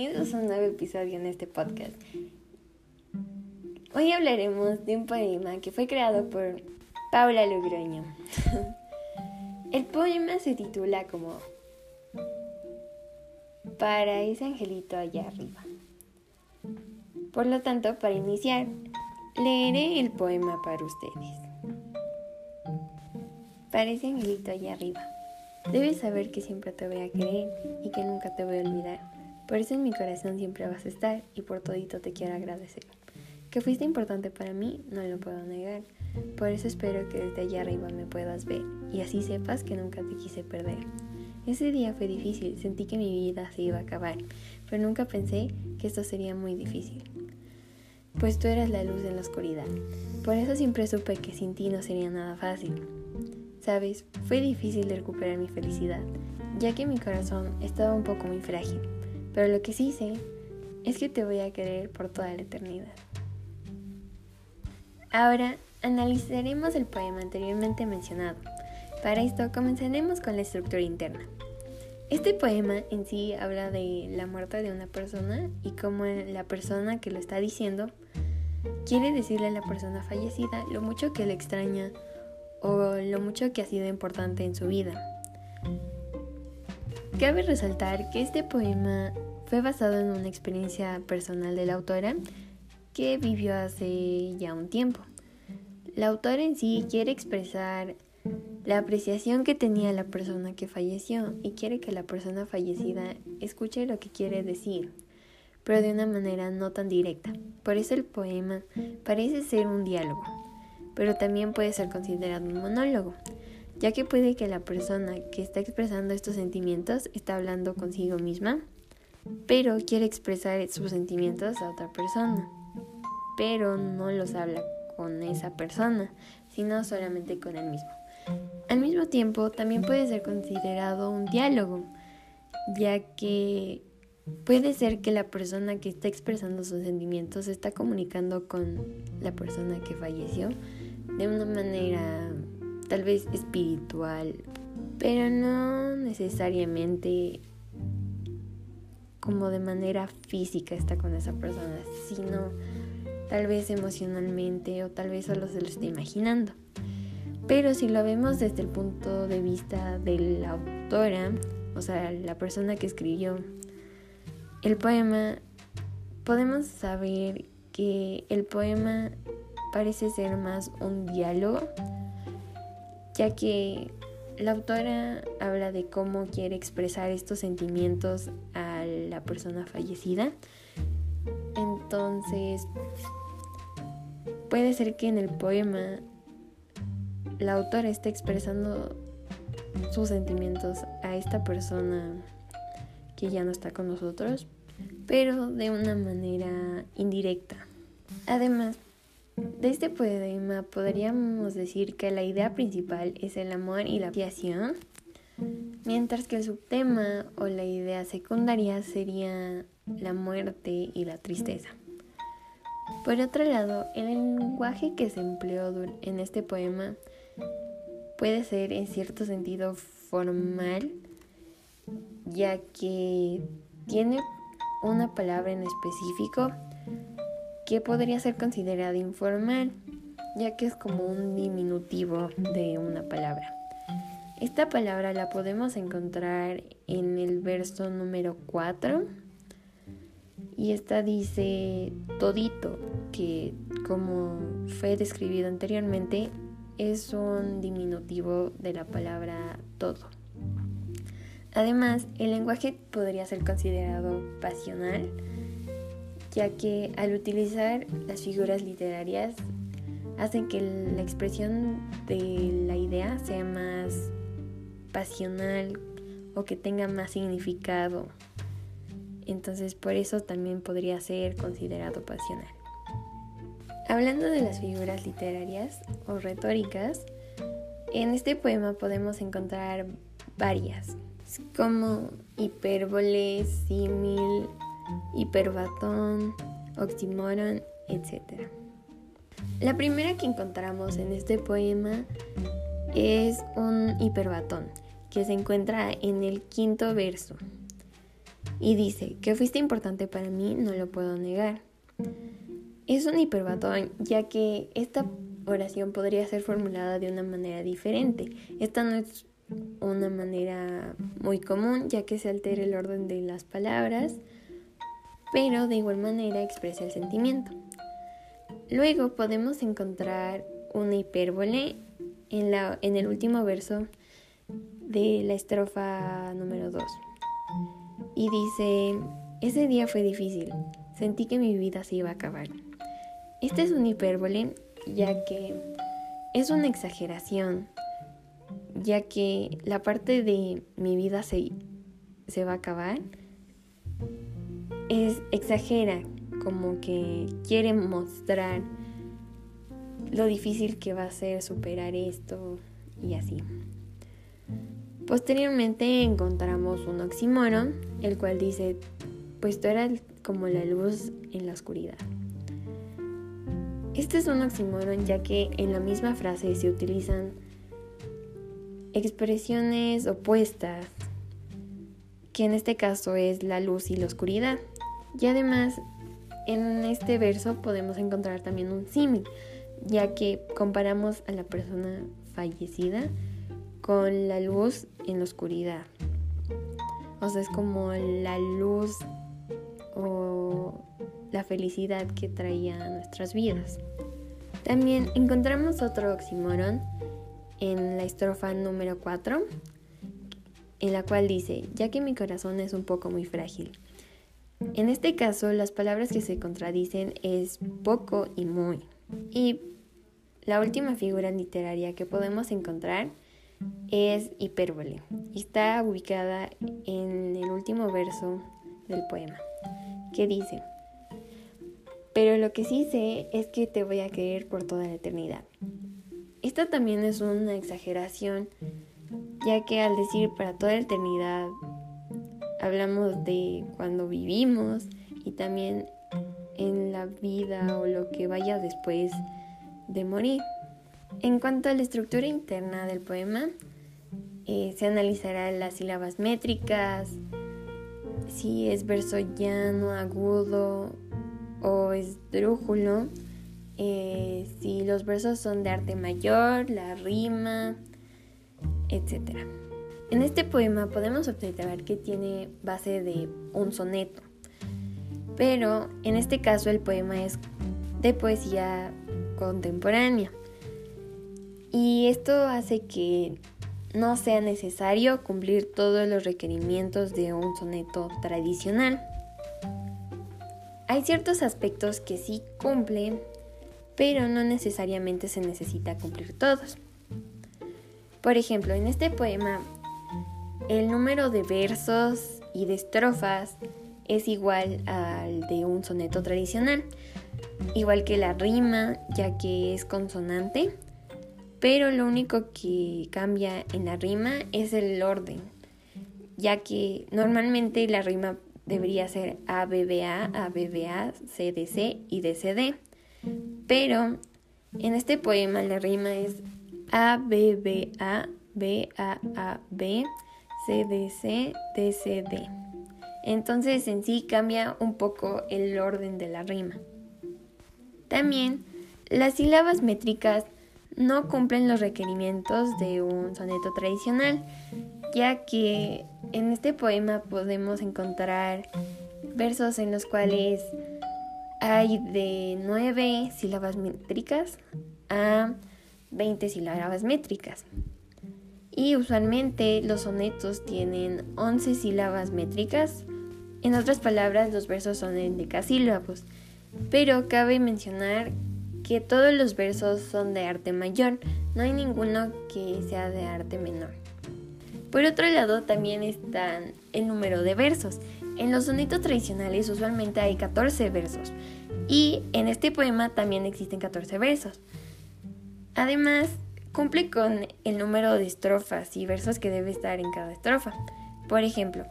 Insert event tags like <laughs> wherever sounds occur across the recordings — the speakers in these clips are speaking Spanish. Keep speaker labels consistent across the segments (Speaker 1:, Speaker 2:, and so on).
Speaker 1: bienvenidos a un nuevo episodio en este podcast. Hoy hablaremos de un poema que fue creado por Paula Logroño. <laughs> El poema se titula como Para ese angelito allá arriba. Por lo tanto, para iniciar, leeré el poema para ustedes. Para ese angelito allá arriba. Debes saber que siempre te voy a querer y que nunca te voy a olvidar. Por eso en mi corazón siempre vas a estar y por todito te quiero agradecer. Que fuiste importante para mí, no lo puedo negar. Por eso espero que desde allá arriba me puedas ver y así sepas que nunca te quise perder. Ese día fue difícil, sentí que mi vida se iba a acabar, pero nunca pensé que esto sería muy difícil. Pues tú eras la luz en la oscuridad. Por eso siempre supe que sin ti no sería nada fácil. Sabes, fue difícil de recuperar mi felicidad, ya que mi corazón estaba un poco muy frágil, pero lo que sí sé es que te voy a querer por toda la eternidad. Ahora analizaremos el poema anteriormente mencionado. Para esto comenzaremos con la estructura interna. Este poema en sí habla de la muerte de una persona y cómo la persona que lo está diciendo quiere decirle a la persona fallecida lo mucho que le extraña o lo mucho que ha sido importante en su vida. Cabe resaltar que este poema fue basado en una experiencia personal de la autora que vivió hace ya un tiempo. La autora en sí quiere expresar la apreciación que tenía la persona que falleció y quiere que la persona fallecida escuche lo que quiere decir, pero de una manera no tan directa. Por eso el poema parece ser un diálogo pero también puede ser considerado un monólogo, ya que puede que la persona que está expresando estos sentimientos está hablando consigo misma, pero quiere expresar sus sentimientos a otra persona, pero no los habla con esa persona, sino solamente con él mismo. Al mismo tiempo, también puede ser considerado un diálogo, ya que puede ser que la persona que está expresando sus sentimientos está comunicando con la persona que falleció de una manera tal vez espiritual, pero no necesariamente como de manera física está con esa persona, sino tal vez emocionalmente o tal vez solo se lo está imaginando. Pero si lo vemos desde el punto de vista de la autora, o sea, la persona que escribió el poema, podemos saber que el poema parece ser más un diálogo, ya que la autora habla de cómo quiere expresar estos sentimientos a la persona fallecida. Entonces, puede ser que en el poema la autora esté expresando sus sentimientos a esta persona que ya no está con nosotros, pero de una manera indirecta. Además, de este poema podríamos decir que la idea principal es el amor y la aviación, mientras que el subtema o la idea secundaria sería la muerte y la tristeza. Por otro lado, el lenguaje que se empleó en este poema puede ser en cierto sentido formal, ya que tiene una palabra en específico que podría ser considerada informal, ya que es como un diminutivo de una palabra. Esta palabra la podemos encontrar en el verso número 4 y esta dice todito, que como fue describido anteriormente es un diminutivo de la palabra todo. Además, el lenguaje podría ser considerado pasional, ya que al utilizar las figuras literarias hacen que la expresión de la idea sea más pasional o que tenga más significado. Entonces por eso también podría ser considerado pasional. Hablando de las figuras literarias o retóricas, en este poema podemos encontrar varias, como hipérbole, símil, hiperbatón, oxímoron, etc. La primera que encontramos en este poema es un hiperbatón que se encuentra en el quinto verso. Y dice, que fuiste importante para mí, no lo puedo negar. Es un hiperbatón, ya que esta oración podría ser formulada de una manera diferente. Esta no es una manera muy común, ya que se altera el orden de las palabras, pero de igual manera expresa el sentimiento. Luego podemos encontrar una hipérbole en, la, en el último verso de la estrofa número 2. Y dice, ese día fue difícil, sentí que mi vida se iba a acabar. Este es un hipérbole ya que es una exageración, ya que la parte de mi vida se, se va a acabar es exagera, como que quiere mostrar lo difícil que va a ser superar esto y así. Posteriormente encontramos un oxímoron, el cual dice, pues tú eras como la luz en la oscuridad. Este es un oxímoron ya que en la misma frase se utilizan expresiones opuestas, que en este caso es la luz y la oscuridad. Y además, en este verso podemos encontrar también un símil, ya que comparamos a la persona fallecida con la luz en la oscuridad. O sea, es como la luz o la felicidad que traía a nuestras vidas. También encontramos otro oxímoron en la estrofa número 4, en la cual dice, ya que mi corazón es un poco muy frágil. En este caso, las palabras que se contradicen es poco y muy. Y la última figura literaria que podemos encontrar es hipérbole. Está ubicada en el último verso del poema, que dice, pero lo que sí sé es que te voy a querer por toda la eternidad. Esta también es una exageración, ya que al decir para toda la eternidad hablamos de cuando vivimos y también en la vida o lo que vaya después de morir. En cuanto a la estructura interna del poema, eh, se analizará las sílabas métricas, si es verso llano, agudo o esdrújulo, eh, si los versos son de arte mayor, la rima, etc. En este poema podemos observar que tiene base de un soneto, pero en este caso el poema es de poesía contemporánea. Y esto hace que no sea necesario cumplir todos los requerimientos de un soneto tradicional. Hay ciertos aspectos que sí cumplen, pero no necesariamente se necesita cumplir todos. Por ejemplo, en este poema, el número de versos y de estrofas es igual al de un soneto tradicional, igual que la rima, ya que es consonante, pero lo único que cambia en la rima es el orden, ya que normalmente la rima debería ser ABBA, ABBA, CDC y DCD, pero en este poema la rima es ABBA, BAAB, CDC, DCD. Entonces en sí cambia un poco el orden de la rima. También las sílabas métricas no cumplen los requerimientos de un soneto tradicional, ya que en este poema podemos encontrar versos en los cuales hay de 9 sílabas métricas a 20 sílabas métricas. Y usualmente los sonetos tienen 11 sílabas métricas. En otras palabras, los versos son en decasílabos. Pero cabe mencionar que todos los versos son de arte mayor, no hay ninguno que sea de arte menor. Por otro lado, también están el número de versos. En los sonetos tradicionales usualmente hay 14 versos y en este poema también existen 14 versos. Además, cumple con el número de estrofas y versos que debe estar en cada estrofa. Por ejemplo,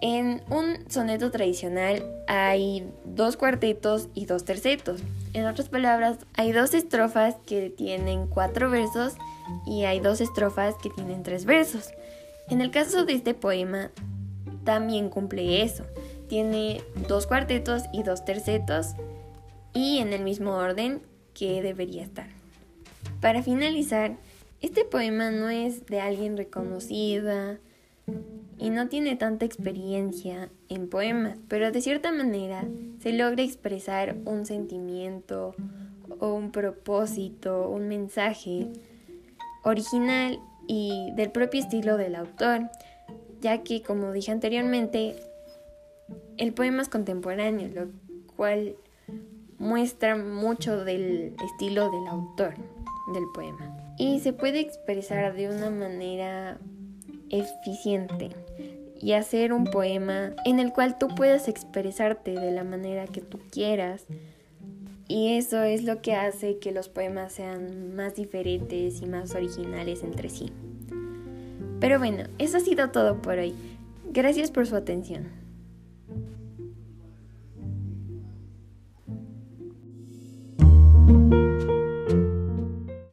Speaker 1: en un soneto tradicional hay dos cuartetos y dos tercetos. En otras palabras, hay dos estrofas que tienen cuatro versos y hay dos estrofas que tienen tres versos. En el caso de este poema, también cumple eso. Tiene dos cuartetos y dos tercetos y en el mismo orden que debería estar. Para finalizar, este poema no es de alguien reconocida y no tiene tanta experiencia en poemas, pero de cierta manera se logra expresar un sentimiento o un propósito, un mensaje original y del propio estilo del autor, ya que como dije anteriormente, el poema es contemporáneo, lo cual muestra mucho del estilo del autor del poema. Y se puede expresar de una manera eficiente y hacer un poema en el cual tú puedas expresarte de la manera que tú quieras. Y eso es lo que hace que los poemas sean más diferentes y más originales entre sí. Pero bueno, eso ha sido todo por hoy. Gracias por su atención.